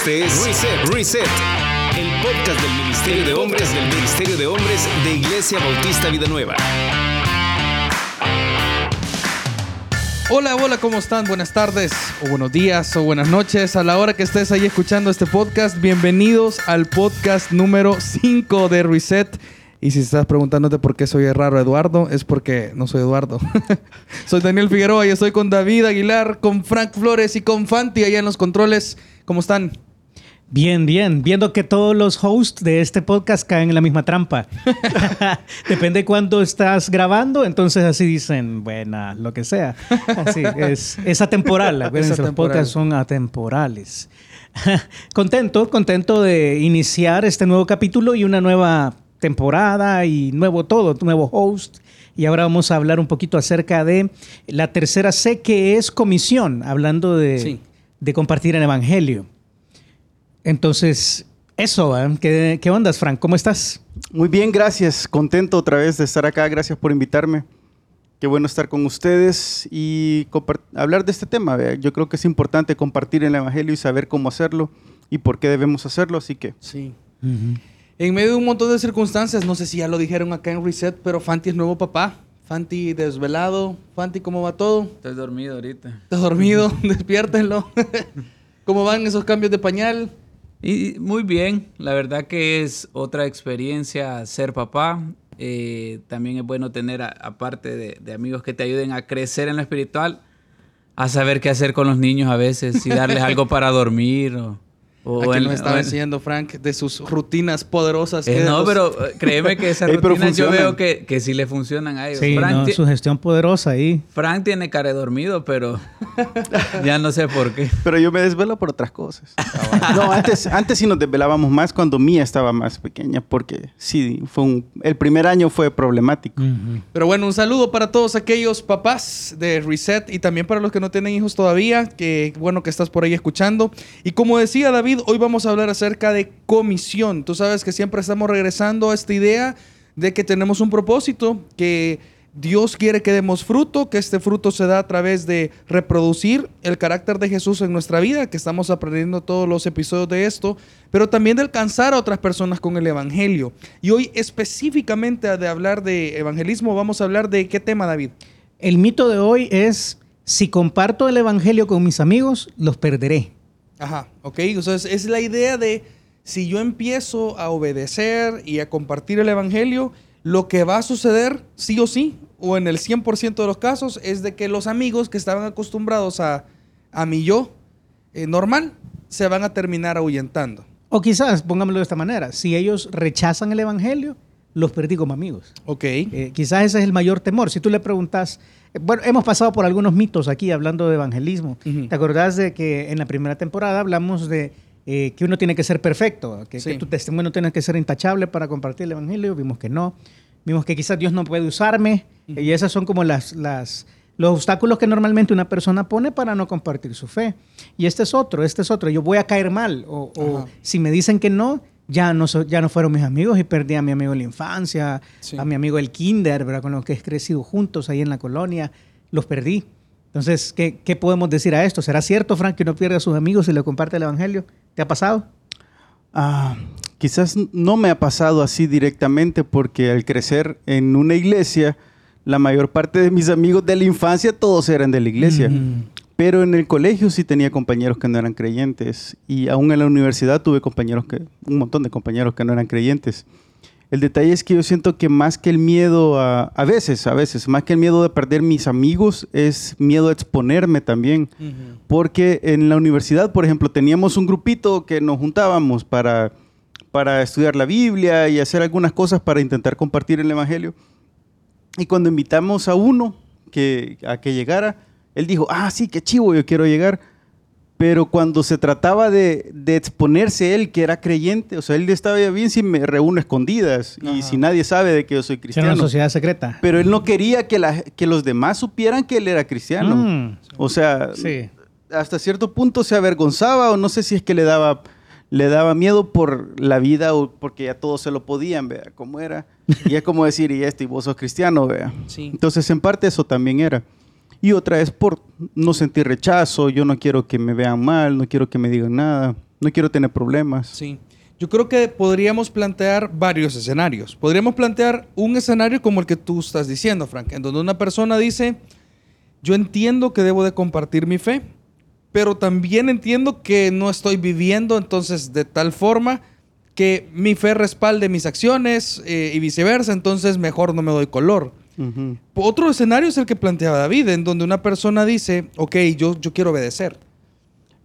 Este es Reset, Reset, el podcast del Ministerio de Hombres del Ministerio de Hombres de Iglesia Bautista Vida Nueva. Hola, hola, ¿cómo están? Buenas tardes, o buenos días, o buenas noches. A la hora que estés ahí escuchando este podcast, bienvenidos al podcast número 5 de Reset. Y si estás preguntándote por qué soy raro Eduardo, es porque no soy Eduardo. soy Daniel Figueroa y estoy con David Aguilar, con Frank Flores y con Fanti allá en los controles. ¿Cómo están? Bien, bien. Viendo que todos los hosts de este podcast caen en la misma trampa. Depende cuándo estás grabando, entonces así dicen, buena, lo que sea. Así, es, es atemporal. Acuérdense, los podcasts son atemporales. contento, contento de iniciar este nuevo capítulo y una nueva temporada y nuevo todo, nuevo host. Y ahora vamos a hablar un poquito acerca de la tercera C, que es comisión, hablando de, de compartir el Evangelio. Entonces, eso, ¿eh? ¿Qué, ¿qué ondas, Frank? ¿Cómo estás? Muy bien, gracias. Contento otra vez de estar acá. Gracias por invitarme. Qué bueno estar con ustedes y hablar de este tema. Yo creo que es importante compartir el Evangelio y saber cómo hacerlo y por qué debemos hacerlo. Así que... Sí. En medio de un montón de circunstancias, no sé si ya lo dijeron acá en Reset, pero Fanti es nuevo papá. Fanti desvelado. Fanti, ¿cómo va todo? Estoy dormido ahorita. ¿Estás dormido? Despiértenlo. ¿Cómo van esos cambios de pañal? Y muy bien, la verdad que es otra experiencia ser papá. Eh, también es bueno tener, aparte de, de, amigos que te ayuden a crecer en lo espiritual, a saber qué hacer con los niños a veces, y darles algo para dormir o, o Aquí nos estaba enseñando Frank de sus rutinas poderosas. Eh, no, pero eh, créeme que esas rutinas yo veo que, que sí le funcionan a ellos. Sí, Frank su gestión poderosa ahí. Frank tiene cara de dormido, pero ya no sé por qué. Pero yo me desvelo por otras cosas. No, antes, antes sí nos desvelábamos más cuando Mía estaba más pequeña, porque sí, fue un, el primer año fue problemático. Pero bueno, un saludo para todos aquellos papás de Reset y también para los que no tienen hijos todavía, que bueno que estás por ahí escuchando. Y como decía David, hoy vamos a hablar acerca de comisión. Tú sabes que siempre estamos regresando a esta idea de que tenemos un propósito, que Dios quiere que demos fruto, que este fruto se da a través de reproducir el carácter de Jesús en nuestra vida, que estamos aprendiendo todos los episodios de esto, pero también de alcanzar a otras personas con el Evangelio. Y hoy específicamente de hablar de evangelismo, vamos a hablar de qué tema, David. El mito de hoy es, si comparto el Evangelio con mis amigos, los perderé. Ajá, ok. Entonces es la idea de si yo empiezo a obedecer y a compartir el Evangelio, lo que va a suceder, sí o sí, o en el 100% de los casos, es de que los amigos que estaban acostumbrados a, a mi yo eh, normal, se van a terminar ahuyentando. O quizás, pongámoslo de esta manera, si ellos rechazan el Evangelio, los perdí como amigos. Ok. Eh, quizás ese es el mayor temor. Si tú le preguntas, bueno, hemos pasado por algunos mitos aquí hablando de evangelismo. ¿Te acordás de que en la primera temporada hablamos de eh, que uno tiene que ser perfecto, que, tu testimonio tiene que ser intachable para compartir el evangelio? Vimos que no. Vimos que quizás Dios no puede usarme. Y esas son como las, las, los obstáculos que normalmente una persona pone para no compartir su fe. Y este es otro, este es otro. Yo voy a caer mal. O, o si me dicen que no, ya no, ya no fueron mis amigos y perdí a mi amigo de la infancia, a mi amigo del kinder, ¿verdad? con los que he crecido juntos ahí en la colonia, los perdí. Entonces, ¿qué, ¿qué, podemos decir a esto? ¿Será cierto, Frank, que uno pierde a sus amigos y le comparte el Evangelio? ¿Te ha pasado? Ah, quizás no me ha pasado así directamente porque al crecer en una iglesia, la mayor parte de mis amigos de la infancia todos eran de la iglesia. Pero en el colegio sí tenía compañeros que no eran creyentes y aún en la universidad tuve compañeros que, un montón de compañeros que no eran creyentes. El detalle es que yo siento que más que el miedo a, a veces, a veces, más que el miedo de perder mis amigos, es miedo a exponerme también. Porque en la universidad, por ejemplo, teníamos un grupito que nos juntábamos para, para estudiar la Biblia y hacer algunas cosas para intentar compartir el Evangelio. Y cuando invitamos a uno que, a que llegara, él dijo, ah, sí, qué chivo, yo quiero llegar. Pero cuando se trataba de, exponerse él, que era creyente, o sea, él estaba bien si me reúno escondidas y si nadie sabe de que yo soy cristiano. Era una sociedad secreta. Pero él no quería que, la, que los demás supieran que él era cristiano. Mm. O sea, hasta cierto punto se avergonzaba o no sé si es que le daba, le daba miedo por la vida o porque ya todos se lo podían, vea cómo era. Y es como decir, y este, y vos sos cristiano, vea. Entonces, en parte eso también era. Y otra es por no sentir rechazo, yo no quiero que me vean mal, no quiero que me digan nada. no quiero tener problemas. Sí. Yo creo que podríamos plantear varios escenarios. Podríamos plantear un escenario como el que tú estás diciendo, Frank, en donde una persona dice, yo entiendo que debo de compartir mi fe, pero también entiendo que no estoy viviendo entonces de tal forma que mi fe respalde mis acciones eh, y viceversa, entonces mejor no me doy color. Otro escenario es el que planteaba David, en donde una persona dice, ok, yo, yo quiero obedecer,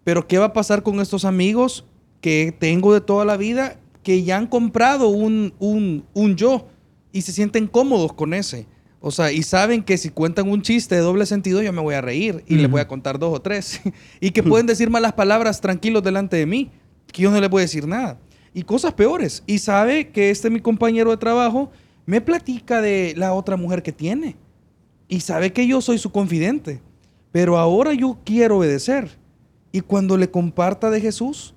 pero ¿qué va a pasar con estos amigos que tengo de toda la vida que ya han comprado un, un, un yo y se sienten cómodos con ese? O sea, y saben que si cuentan un chiste de doble sentido, yo me voy a reír y les voy a contar dos o tres. y que pueden decir malas palabras tranquilos delante de mí, que yo no les voy a decir nada. Y cosas peores. Y sabe que este mi compañero de trabajo me platica de la otra mujer que tiene. Y sabe que yo soy su confidente. Pero ahora yo quiero obedecer. Y cuando le comparta de Jesús,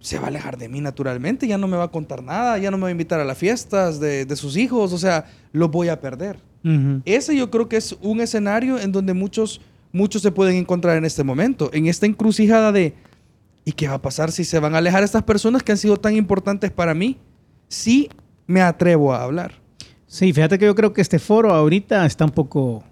se va a alejar de mí naturalmente. Ya no me va a contar nada. Ya no me va a invitar a las fiestas de, de sus hijos. O sea, lo voy a perder. Ese yo creo que es un escenario en donde muchos, muchos se pueden encontrar en este momento. En esta encrucijada de, ¿y qué va a pasar si se van a alejar estas personas que han sido tan importantes para mí? Si me atrevo a hablar. Sí, fíjate que yo creo que este foro ahorita está un poco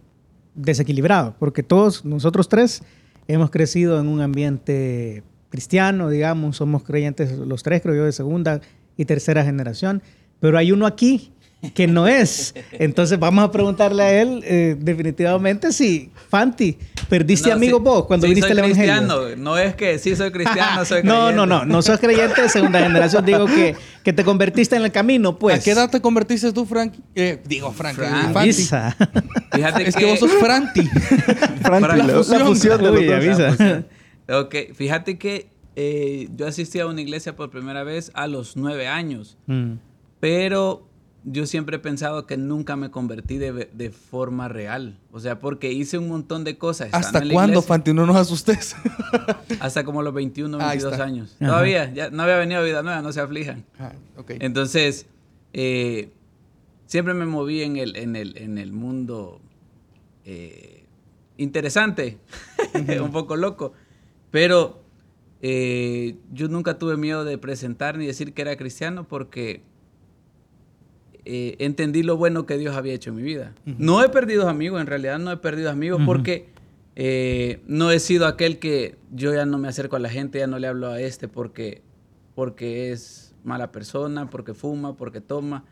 desequilibrado, porque todos nosotros tres hemos crecido en un ambiente cristiano, digamos, somos creyentes los tres, creo yo, de segunda y tercera generación, pero hay uno aquí que no es. Entonces vamos a preguntarle a él eh, definitivamente si, Fanti, perdiste No, amigos sí- vos cuando sí viniste soy al Evangelio. cristiano. No es que sí soy cristiano, soy no, creyente. no, no, no sos creyente de segunda generación, digo que, que te convertiste en el camino, pues. ¿A qué edad te convertiste tú, Frank? Eh, digo, Frank. Frank. eh. Avisa. Fíjate Es que vos sos Franti. Franti, Para la, la la fusión. de Uy. Ok, fíjate que eh, yo asistí a una iglesia por primera vez a los nueve años, Mm. pero yo siempre he pensado que nunca me convertí de, de forma real. O sea, porque hice un montón de cosas. ¿Hasta cuándo, Fanti? No nos asustes. Hasta como los 21, Ahí 22 está. años. Ajá. Todavía, ya no había venido a Vida Nueva, no se aflijan. Ah. Entonces, eh, siempre me moví en el, en el, en el mundo eh, interesante, un poco loco, pero eh, yo nunca tuve miedo de presentar ni decir que era cristiano porque eh, entendí lo bueno que Dios había hecho en mi vida. No he perdido amigos, en realidad no he perdido amigos porque eh, no he sido aquel que yo ya no me acerco a la gente, ya no le hablo a este porque, porque es mala persona, porque fuma, porque toma.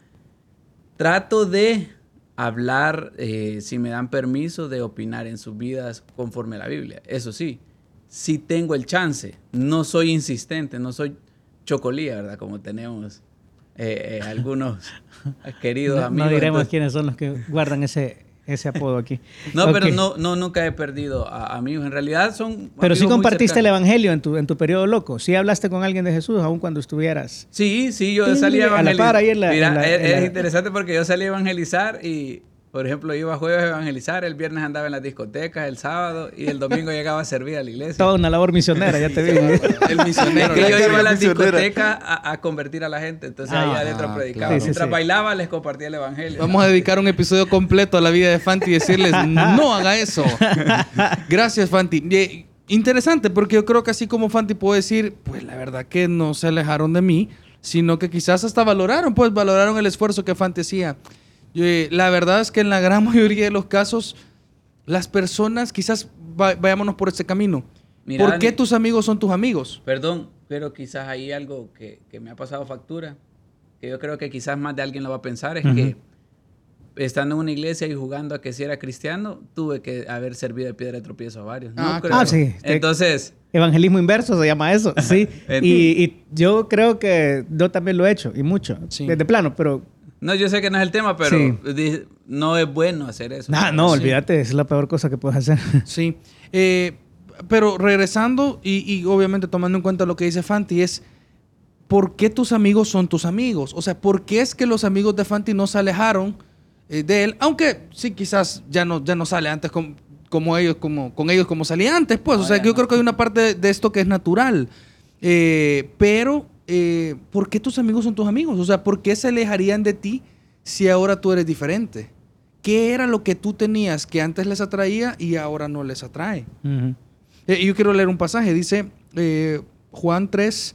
Trato de hablar, eh, si me dan permiso, de opinar en sus vidas conforme a la Biblia. Eso sí, si tengo el chance, no soy insistente, no soy chocolía, ¿verdad? Como tenemos eh, eh, algunos queridos No, amigos. no diremos entonces- quiénes son los que guardan ese, ese apodo aquí. no, pero no, no, nunca he perdido a amigos. En realidad son. Pero sí compartiste el evangelio en tu, en tu periodo loco. Sí hablaste con alguien de Jesús, aun cuando estuvieras. Sí, sí, yo salí a a la evangelizar. par ahí en la- Mira, en la- es, en la- es interesante porque yo salí a evangelizar y, por ejemplo, iba jueves a evangelizar, el viernes andaba en las discotecas, el sábado y el domingo llegaba a servir a la iglesia. Toda una labor misionera, ya te vi. El Es misionero. que yo iba a las discotecas a, a convertir a la gente, entonces ahí Ah, adentro predicaba. claro. Sí, sí, Mientras sí. bailaba, les compartía el evangelio. Vamos a dedicar un episodio completo a la vida de Fanti y decirles, no haga eso. Gracias, Fanti. Interesante, porque yo creo que así como Fanti puedo decir, pues la verdad que no se alejaron de mí, sino que quizás hasta valoraron, pues valoraron el esfuerzo que Fanti hacía. Y, eh, la verdad es que en la gran mayoría de los casos, las personas, quizás va- vayámonos por este camino. Mira, ¿Por qué Dani. tus amigos son tus amigos? Perdón, pero quizás hay algo que, que me ha pasado factura, que yo creo que quizás más de alguien lo va a pensar, es que estando en una iglesia y jugando a que si era cristiano, tuve que haber servido de piedra de tropiezo a varios. No Ah, creo. ah, sí. Entonces, Evangelismo inverso se llama eso, sí. Y yo creo que yo también lo he hecho, y mucho, Sí. desde plano, pero... no, yo sé que no es el tema, pero Sí. no es bueno hacer eso. Nah, no, Sí. olvídate, es la peor cosa que puedes hacer. Sí. Eh, pero regresando y, y obviamente tomando en cuenta lo que dice Fanti, es ¿por qué tus amigos son tus amigos? O sea, ¿por qué es que los amigos de Fanti no se alejaron eh, de él? Aunque sí, quizás ya no, ya no sale antes con- como ellos, como, con ellos como salía antes, pues. o sea, yo no. creo que hay una parte de, de esto que es natural. Eh, pero, eh, ¿por qué tus amigos son tus amigos? O sea, ¿por qué se alejarían de ti si ahora tú eres diferente? ¿Qué era lo que tú tenías que antes les atraía y ahora no les atrae? Eh, yo quiero leer un pasaje. Dice, eh, Juan 3,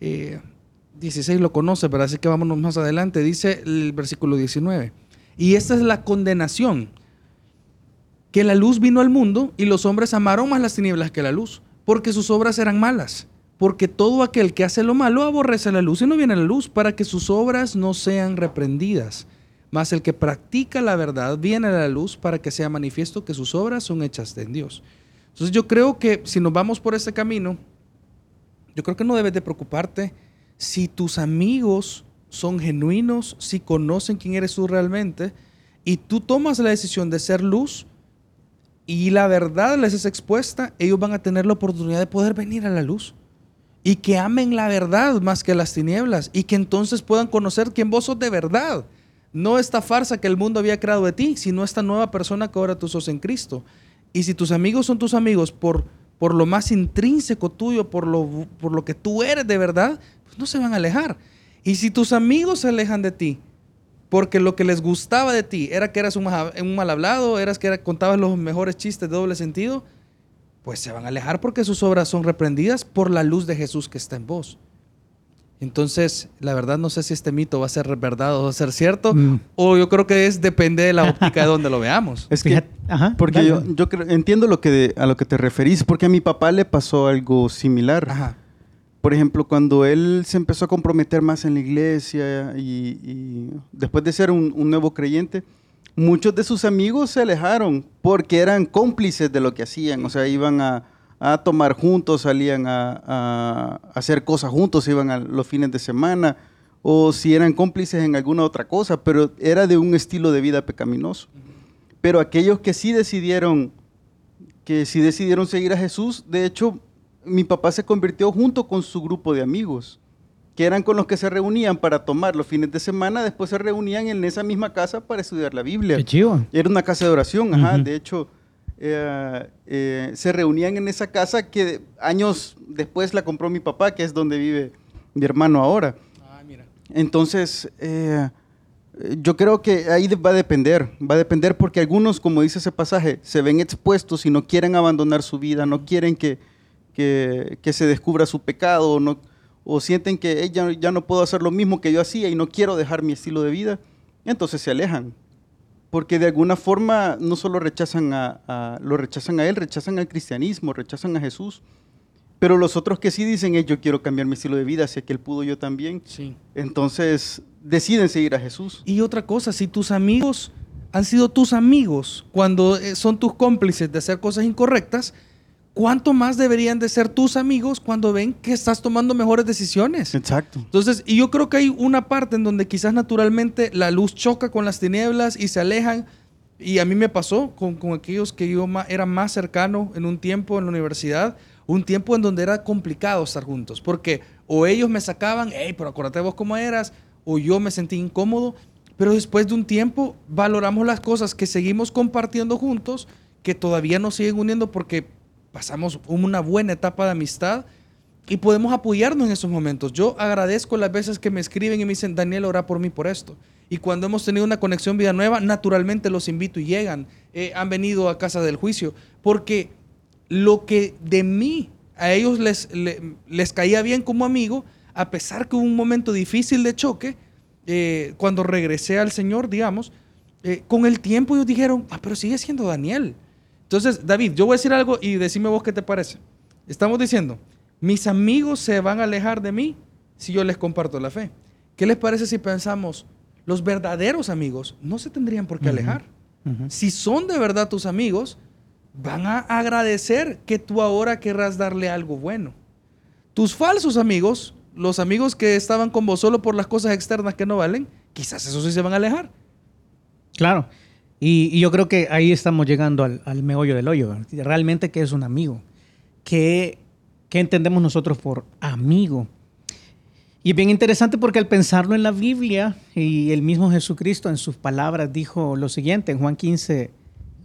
16 eh, lo conoce, pero así que vámonos más adelante. Dice el versículo 19. Y esta es la condenación, que la luz vino al mundo y los hombres amaron más las tinieblas que la luz, porque sus obras eran malas. Porque todo aquel que hace lo malo aborrece la luz y no viene a la luz para que sus obras no sean reprendidas. Mas el que practica la verdad viene a la luz para que sea manifiesto que sus obras son hechas en Dios. Entonces yo creo que si nos vamos por ese camino, yo creo que no debes de preocuparte si tus amigos son genuinos, si conocen quién eres tú realmente, y tú tomas la decisión de ser luz y la verdad les es expuesta, ellos van a tener la oportunidad de poder venir a la luz y que amen la verdad más que las tinieblas y que entonces puedan conocer quién vos sos de verdad. No esta farsa que el mundo había creado de ti, sino esta nueva persona que ahora tú sos en Cristo. Y si tus amigos son tus amigos por, por lo más intrínseco tuyo, por lo, por lo que tú eres de verdad, pues no se van a alejar. Y si tus amigos se alejan de ti, porque lo que les gustaba de ti era que eras un, un mal hablado, eras que contabas los mejores chistes de doble sentido, pues se van a alejar porque sus obras son reprendidas por la luz de Jesús que está en vos. Entonces, la verdad no sé si este mito va a ser verdad o va a ser cierto, mm. o yo creo que es depende de la óptica de donde lo veamos. Es que, porque yo, yo entiendo lo que a lo que te referís, porque a mi papá le pasó algo similar. Por ejemplo, cuando él se empezó a comprometer más en la iglesia y, después de ser un, un nuevo creyente, muchos de sus amigos se alejaron porque eran cómplices de lo que hacían, o sea, iban a, tomar juntos, salían a, hacer cosas juntos, iban a los fines de semana, o si eran cómplices en alguna otra cosa, pero era de un estilo de vida pecaminoso. Pero aquellos que sí decidieron, que sí decidieron seguir a Jesús, de hecho, mi papá se convirtió junto con su grupo de amigos que eran con los que se reunían para tomar los fines de semana, después se reunían en esa misma casa para estudiar la Biblia. Era una casa de oración, ajá. De hecho, eh, eh, se reunían en esa casa que años después la compró mi papá, que es donde vive mi hermano ahora. Ah, mira. Entonces, eh, yo creo que ahí va a depender, va a depender porque algunos, como dice ese pasaje, se ven expuestos y no quieren abandonar su vida, no quieren que, que, que se descubra su pecado, no, o sienten que ella ya no puedo hacer lo mismo que yo hacía y no quiero dejar mi estilo de vida, entonces se alejan. Porque de alguna forma no solo rechazan a, lo rechazan a él, rechazan al cristianismo, rechazan a Jesús. Pero los otros que sí dicen, yo quiero cambiar mi estilo de vida, sé que él pudo yo también. Sí. Entonces deciden seguir a Jesús. Y otra cosa, si tus amigos han sido tus amigos cuando eh, son tus cómplices de hacer cosas incorrectas, ¿cuánto más deberían de ser tus amigos cuando ven que estás tomando mejores decisiones? Exacto. Entonces, y yo creo que hay una parte en donde quizás naturalmente la luz choca con las tinieblas y se alejan. Y a mí me pasó con, con aquellos que yo era más cercano en un tiempo en la universidad, un tiempo en donde era complicado estar juntos, porque o ellos me sacaban, hey, pero acuérdate vos cómo eras, o yo me sentí incómodo, pero después de un tiempo valoramos las cosas que seguimos compartiendo juntos, que todavía nos siguen uniendo porque pasamos una buena etapa de amistad y podemos apoyarnos en esos momentos. Yo agradezco las veces que me escriben y me dicen, Daniel, ora por mí por esto. Y cuando hemos tenido una conexión vida nueva, naturalmente los invito y llegan. Eh, han venido a casa del juicio. Porque lo que de mí a ellos les, les, caía bien como amigo, a pesar que hubo un momento difícil de choque, eh, cuando regresé al Señor, digamos, eh, con el tiempo ellos dijeron, ah, pero sigue siendo Daniel. Entonces, David, yo voy a decir algo y decime vos qué te parece. Estamos diciendo, mis amigos se van a alejar de mí si yo les comparto la fe. ¿Qué les parece si pensamos, los verdaderos amigos no se tendrían por qué alejar? Si son de verdad tus amigos, van a agradecer que tú ahora querrás darle algo bueno. Tus falsos amigos, los amigos que estaban con vos solo por las cosas externas que no valen, quizás esos sí se van a alejar. Claro. Y, yo creo que ahí estamos llegando al, meollo del hoyo. Realmente, ¿qué es un amigo? ¿Qué, ¿Qué, entendemos nosotros por amigo? Y es bien interesante porque al pensarlo en la Biblia, y el mismo Jesucristo en sus palabras dijo lo siguiente en Juan 15,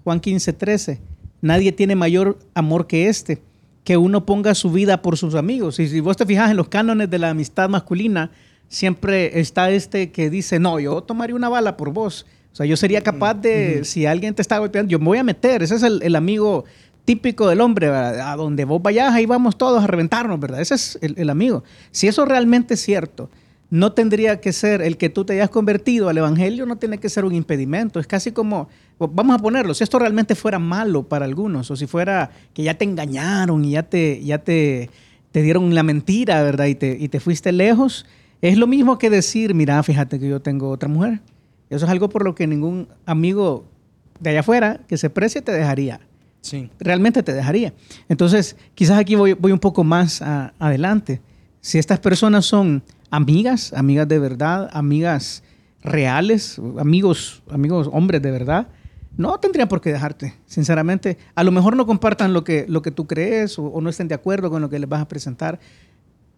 Juan 15, 13, nadie tiene mayor amor que este, que uno ponga su vida por sus amigos. Y si vos te fijas en los cánones de la amistad masculina, siempre está este que dice, no, yo tomaría una bala por vos. O sea, yo sería capaz de, si alguien te está golpeando, yo me voy a meter. Ese es el, amigo típico del hombre, a donde vos vayas, ahí vamos todos a reventarnos, ¿verdad? Ese es el, amigo. Si eso realmente es cierto, no tendría que ser el que tú te hayas convertido al Evangelio, no tiene que ser un impedimento. Es casi como, vamos a ponerlo, si esto realmente fuera malo para algunos, o si fuera que ya te engañaron y ya te, ya te, te dieron la mentira, ¿verdad? Y te, y te fuiste lejos, es lo mismo que decir, mira, fíjate que yo tengo otra mujer. Eso es algo por lo que ningún amigo de allá afuera que se precie te dejaría. Sí. Realmente te dejaría. Entonces, quizás aquí voy, voy un poco más adelante. Si estas personas son amigas, amigas de verdad, amigas reales, amigos, amigos hombres de verdad, no tendrían por qué dejarte, sinceramente. A lo mejor no compartan lo que, lo que tú crees o, no estén de acuerdo con lo que les vas a presentar,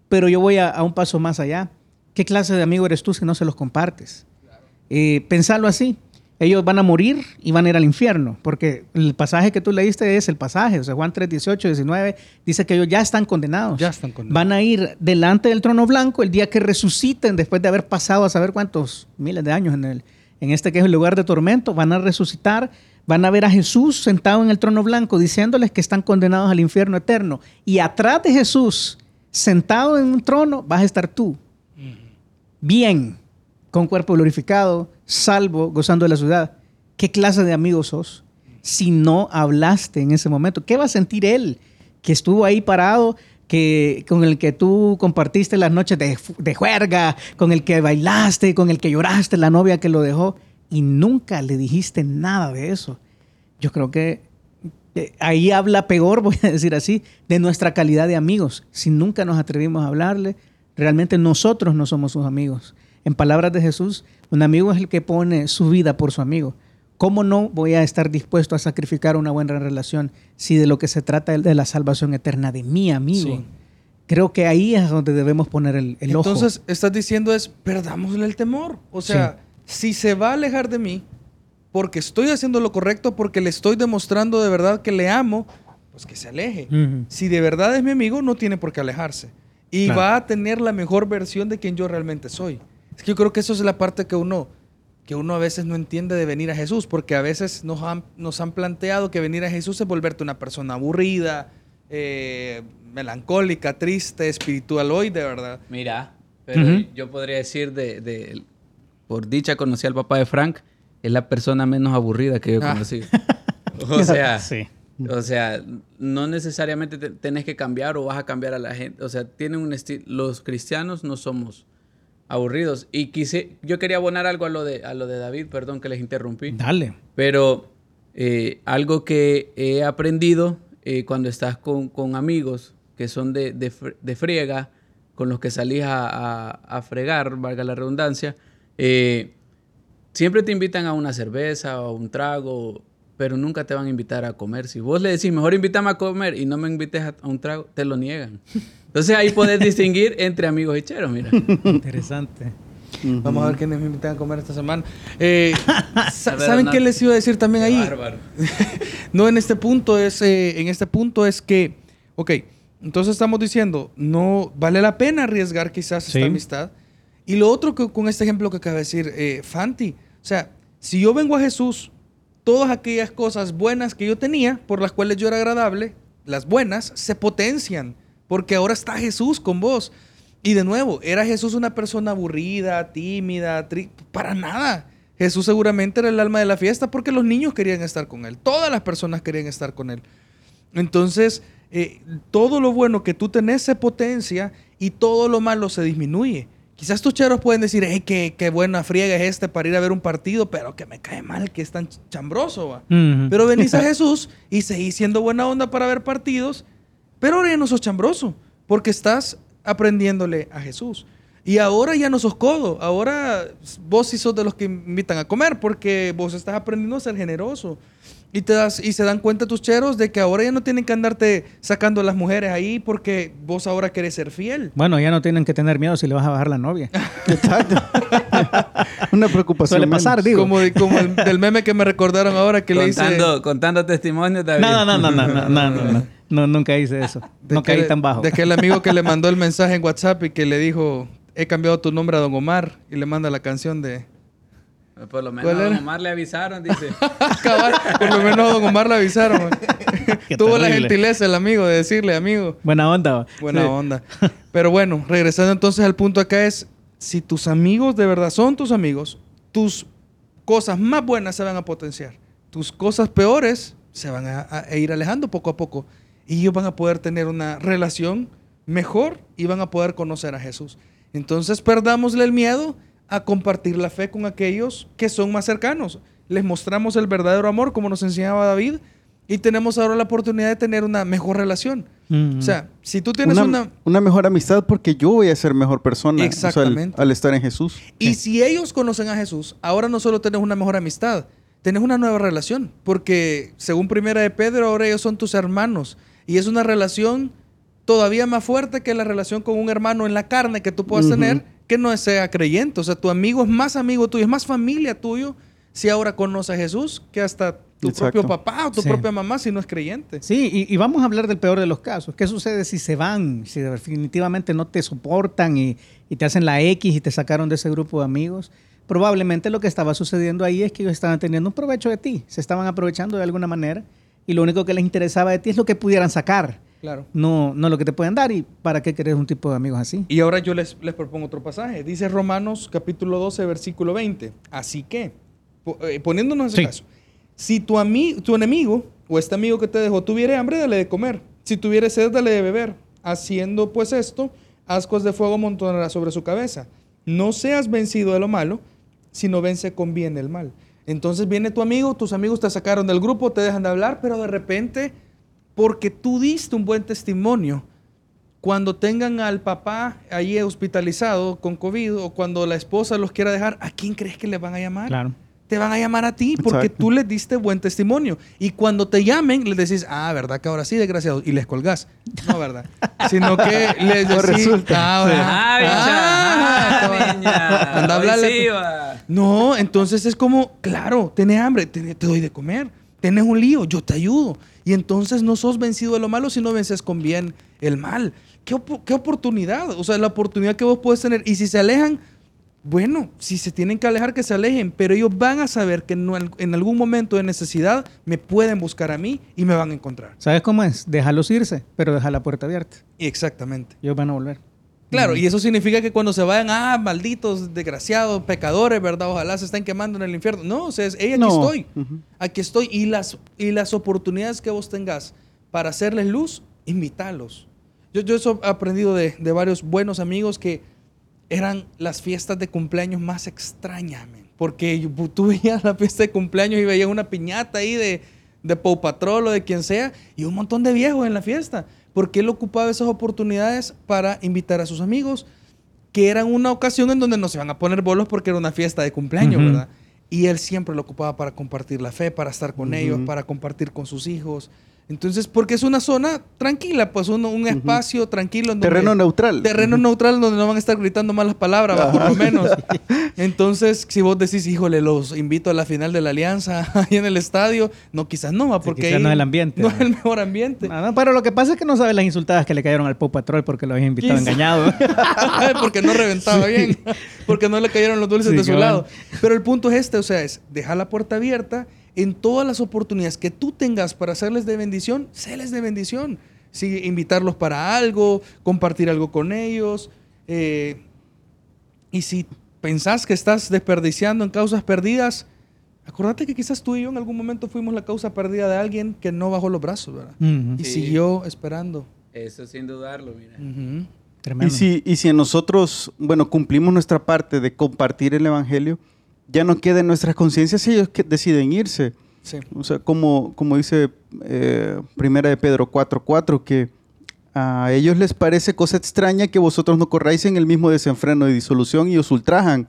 pero yo voy a, un paso más allá. ¿Qué clase de amigo eres tú si no se los compartes? Eh, pensarlo así ellos van a morir y van a ir al infierno, porque el pasaje que tú leíste es el pasaje, o sea, Juan 3, 18, 19, dice que ellos ya están condenados. Ya están condenados. Van a ir delante del trono blanco el día que resuciten, después de haber pasado a saber cuántos miles de años en, el, en este que es el lugar de tormento, van a resucitar, van a ver a Jesús sentado en el trono blanco diciéndoles que están condenados al infierno eterno. Y atrás de Jesús, sentado en un trono, vas a estar tú. Bien con cuerpo glorificado, salvo, gozando de la ciudad. ¿Qué clase de amigo sos? Si no hablaste en ese momento, ¿qué va a sentir él que estuvo ahí parado, que, con el que tú compartiste las noches de, de juerga, con el que bailaste, con el que lloraste, la novia que lo dejó, y nunca le dijiste nada de eso? Yo creo que eh, ahí habla peor, voy a decir así, de nuestra calidad de amigos. Si nunca nos atrevimos a hablarle, realmente nosotros no somos sus amigos. En palabras de Jesús, un amigo es el que pone su vida por su amigo. ¿Cómo no voy a estar dispuesto a sacrificar una buena relación si de lo que se trata es de la salvación eterna de mi amigo? Creo que ahí es donde debemos poner el, el ojo. Entonces, estás diciendo es, perdámosle el temor. O sea, si se va a alejar de mí porque estoy haciendo lo correcto, porque le estoy demostrando de verdad que le amo, pues que se aleje. Si de verdad es mi amigo, no tiene por qué alejarse. Y va a tener la mejor versión de quien yo realmente soy. Es que yo creo que eso es la parte que uno, que uno a veces no entiende de venir a Jesús, porque a veces nos han, nos han planteado que venir a Jesús es volverte una persona aburrida, eh, melancólica, triste, espiritual hoy, de verdad. Mira, pero yo podría decir de, por dicha conocí al papá de Frank, es la persona menos aburrida que yo he ah. conocido. o sea, O sea, no necesariamente tenés que cambiar o vas a cambiar a la gente. O sea, tienen un estilo. Los cristianos no somos aburridos. Y quise, yo quería abonar algo a lo de, a lo de David, perdón que les interrumpí. Dale. Pero eh, algo que he aprendido eh, cuando estás con, amigos que son de, de, friega, con los que salís a, fregar, valga la redundancia, eh, siempre te invitan a una cerveza o un trago, pero nunca te van a invitar a comer. Si vos le decís, mejor invítame a comer y no me invites a, a un trago, te lo niegan. Entonces ahí puedes distinguir entre amigos y cheros, mira. Interesante. Vamos a ver quiénes me invitan a comer esta semana. Eh, ¿Saben qué les iba a decir también ahí? Bárbaro. no, en este punto es, eh, en este punto es que, ok, entonces estamos diciendo, no vale la pena arriesgar quizás esta amistad. Y lo otro que con este ejemplo que acaba de decir eh, Fanti, o sea, si yo vengo a Jesús, todas aquellas cosas buenas que yo tenía, por las cuales yo era agradable, las buenas, se potencian porque ahora está Jesús con vos. Y de nuevo, ¿era Jesús una persona aburrida, tímida, para nada? Jesús seguramente era el alma de la fiesta porque los niños querían estar con él, todas las personas querían estar con él. Entonces, eh, todo lo bueno que tú tenés se potencia y todo lo malo se disminuye. Quizás tus cheros pueden decir, hey, qué, qué, buena friega es este para ir a ver un partido, pero que me cae mal, que es tan chambroso. Pero venís a Jesús y seguís siendo buena onda para ver partidos pero ahora ya no sos chambroso, porque estás aprendiéndole a Jesús. Y ahora ya no sos codo, ahora vos sí sos de los que invitan a comer, porque vos estás aprendiendo a ser generoso. Y, te das, y se dan cuenta tus cheros de que ahora ya no tienen que andarte sacando a las mujeres ahí porque vos ahora querés ser fiel. Bueno, ya no tienen que tener miedo si le vas a bajar la novia. Exacto. Una preocupación. Suele pasar, digo. Como, como el, del meme que me recordaron ahora que le hice. Contando testimonios también. No, no, no, no, no, no, no, no. No, nunca hice eso. no caí tan bajo. De aquel amigo que le mandó el mensaje en WhatsApp y que le dijo, he cambiado tu nombre a Don Omar y le manda la canción de... Por lo menos a Don Omar le avisaron, dice. por lo menos a Don Omar le avisaron. Tuvo la gentileza el amigo de decirle, amigo. Buena onda. Buena onda. Pero bueno, regresando entonces al punto acá es, si tus amigos de verdad son tus amigos, tus cosas más buenas se van a potenciar. Tus cosas peores se van a, a ir alejando poco a poco. Y ellos van a poder tener una relación mejor y van a poder conocer a Jesús. Entonces perdámosle el miedo a compartir la fe con aquellos que son más cercanos. Les mostramos el verdadero amor como nos enseñaba David y tenemos ahora la oportunidad de tener una mejor relación. O sea, si tú tienes una, una, mejor amistad porque yo voy a ser mejor persona Exactamente. al, estar en Jesús. Y si ellos conocen a Jesús, ahora no solo tenés una mejor amistad, tenés una nueva relación, porque según Primera de Pedro, ahora ellos son tus hermanos y es una relación todavía más fuerte que la relación con un hermano en la carne que tú puedas tener que no sea creyente. O sea, tu amigo es más amigo tuyo, es más familia tuyo si ahora conoce a Jesús que hasta tu propio papá o tu propia mamá si no es creyente. Sí, y, vamos a hablar del peor de los casos. ¿Qué sucede si se van, si definitivamente no te soportan y, y, te hacen la X y te sacaron de ese grupo de amigos? Probablemente lo que estaba sucediendo ahí es que ellos estaban teniendo un provecho de ti, se estaban aprovechando de alguna manera y lo único que les interesaba de ti es lo que pudieran sacar. Claro. No, no lo que te pueden dar. ¿Y para qué querés un tipo de amigos así? Y ahora yo les, les propongo otro pasaje. Dice Romanos capítulo 12, versículo 20. Así que, eh, poniéndonos en ese caso, si tu, tu enemigo o este amigo que te dejó tuviera hambre, dale de comer. Si tuviera sed, dale de beber. Haciendo pues esto, ascos de fuego montonará sobre su cabeza. No seas vencido de lo malo, sino vence con bien el mal. Entonces viene tu amigo, tus amigos te sacaron del grupo, te dejan de hablar, pero de repente porque tú diste un buen testimonio. Cuando tengan al papá ahí hospitalizado con COVID o cuando la esposa los quiera dejar, ¿a quién crees que le van a llamar? Claro. Te van a llamar a ti porque tú les diste buen testimonio. Y cuando te llamen, les decís, ah, ¿verdad que ahora sí, desgraciado? Y les colgás. No, ¿verdad? Sino que les decís, resulta. ah, ah, ah, No, entonces es como, claro, tenés hambre, te, te doy de comer. Tenés un lío, yo te ayudo. Y entonces no sos vencido de lo malo, sino vences con bien el mal. ¿Qué, oportunidad? O sea, la oportunidad que vos puedes tener. Y si se alejan, bueno, si se tienen que alejar, que se alejen, pero ellos van a saber que en algún momento de necesidad me pueden buscar a mí y me van a encontrar. ¿Sabes cómo es? Déjalos irse, pero deja la puerta abierta. Exactamente. Ellos van a volver. Claro, y eso significa que cuando se vayan, ah, malditos, desgraciados, pecadores, ¿verdad? Ojalá se estén quemando en el infierno. No, o sea, es, aquí estoy. Aquí estoy. Y las, y las oportunidades que vos tengas para hacerles luz, invítalos. Yo, yo eso he aprendido de, varios buenos amigos que eran las fiestas de cumpleaños más extrañas, porque tú veías la fiesta de cumpleaños y veías una piñata ahí de, de Pau Patrol o de quien sea, y un montón de viejos en la fiesta porque él ocupaba esas oportunidades para invitar a sus amigos, que eran una ocasión en donde no se iban a poner bolos porque era una fiesta de cumpleaños, ¿verdad? Y él siempre lo ocupaba para compartir la fe, para estar con ellos, para compartir con sus hijos. Entonces, porque es una zona tranquila, pues un, un espacio tranquilo. terreno neutral. Terreno neutral donde no van a estar gritando malas palabras, por lo menos. Entonces, si vos decís, híjole, los invito a la final de la alianza ahí en el estadio, no, quizás no, porque no es el ambiente. No es el mejor ambiente. No, pero lo que pasa es que no sabes las insultadas que le cayeron al Pop Patrol porque lo habían invitado engañado. porque no reventaba bien, porque no le cayeron los dulces de su lado. Pero el punto es este, o sea, es dejar la puerta abierta en todas las oportunidades que tú tengas para hacerles de bendición, séles de bendición. Sí, invitarlos para algo, compartir algo con ellos. Eh, y si pensás que estás desperdiciando en causas perdidas, acordate que quizás tú y yo en algún momento fuimos la causa perdida de alguien que no bajó los brazos, ¿verdad? Y siguió esperando. Eso sin dudarlo, mira. Y si, y si nosotros, bueno, cumplimos nuestra parte de compartir el Evangelio, ya no queda en nuestras conciencias si ellos que deciden irse. O sea, como, como dice eh, Primera de Pedro 4.4, que a ellos les parece cosa extraña que vosotros no corráis en el mismo desenfreno de disolución y os ultrajan,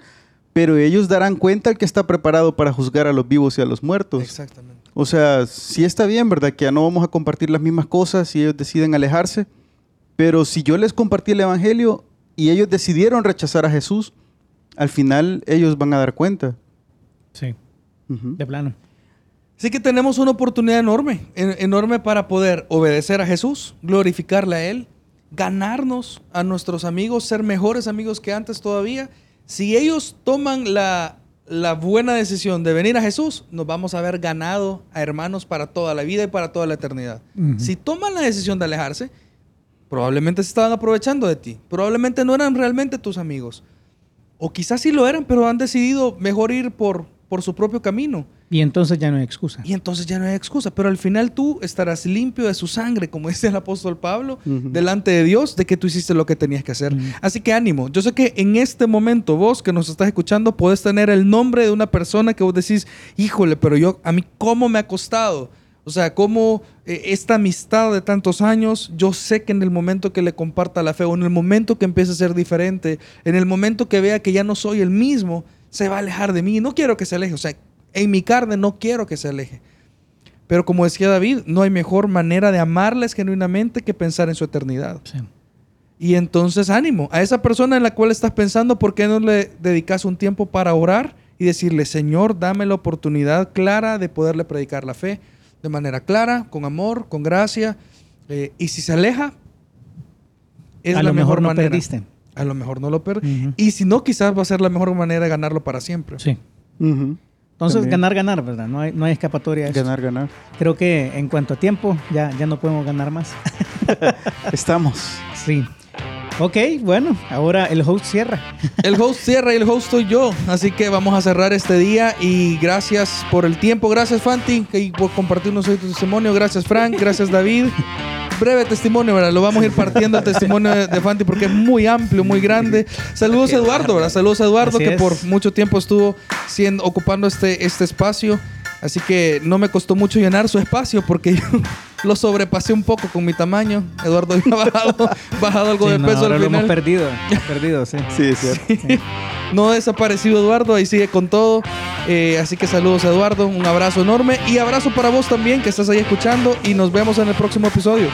pero ellos darán cuenta al que está preparado para juzgar a los vivos y a los muertos. Exactamente. O sea, sí está bien, ¿verdad? Que ya no vamos a compartir las mismas cosas si ellos deciden alejarse, pero si yo les compartí el Evangelio y ellos decidieron rechazar a Jesús, al final ellos van a dar cuenta. Sí, de plano. Así que tenemos una oportunidad enorme, enorme para poder obedecer a Jesús, glorificarle a Él, ganarnos a nuestros amigos, ser mejores amigos que antes todavía. Si ellos toman la, la buena decisión de venir a Jesús, nos vamos a ver ganado a hermanos para toda la vida y para toda la eternidad. Si toman la decisión de alejarse, probablemente se estaban aprovechando de ti. Probablemente no eran realmente tus amigos. O quizás sí lo eran, pero han decidido mejor ir por, por su propio camino. Y entonces ya no hay excusa. Y entonces ya no hay excusa. Pero al final tú estarás limpio de su sangre, como dice el apóstol Pablo, delante de Dios, de que tú hiciste lo que tenías que hacer. Así que ánimo. Yo sé que en este momento vos que nos estás escuchando podés tener el nombre de una persona que vos decís, híjole, pero yo, a mí, ¿cómo me ha costado? O sea, cómo esta amistad de tantos años, yo sé que en el momento que le comparta la fe o en el momento que empiece a ser diferente, en el momento que vea que ya no soy el mismo, se va a alejar de mí. No quiero que se aleje. O sea, en mi carne no quiero que se aleje. Pero como decía David, no hay mejor manera de amarles genuinamente que pensar en su eternidad. Y entonces ánimo a esa persona en la cual estás pensando, ¿por qué no le dedicas un tiempo para orar y decirle, Señor, dame la oportunidad clara de poderle predicar la fe de manera clara, con amor, con gracia? Eh, y si se aleja, es a la lo mejor, no Perdiste. A lo mejor no lo perdiste. Y si no, quizás va a ser la mejor manera de ganarlo para siempre. Sí. Entonces, ganar, ganar, ¿verdad? No hay, no hay escapatoria. Ganar, ganar. Creo que en cuanto a tiempo, ya, ya no podemos ganar más. Estamos. Sí. Ok, bueno, ahora el host cierra. El host cierra y el host soy yo. Así que vamos a cerrar este día y gracias por el tiempo. Gracias, Fanti, y por compartirnos hoy tu testimonio. Gracias, Frank. Gracias, David breve testimonio, ¿verdad? Lo vamos a ir partiendo el testimonio de, Fanti porque es muy amplio, muy grande. Saludos a Eduardo, ¿verdad? Saludos a Eduardo que por mucho tiempo estuvo siendo, ocupando este, este espacio. Así que no me costó mucho llenar su espacio porque yo lo sobrepasé un poco con mi tamaño. Eduardo había bajado, bajado algo de peso al final. lo hemos perdido, perdido, sí. Sí, es cierto. No ha desaparecido Eduardo, ahí sigue con todo. Eh, así que saludos a Eduardo, un abrazo enorme y abrazo para vos también que estás ahí escuchando y nos vemos en el próximo episodio.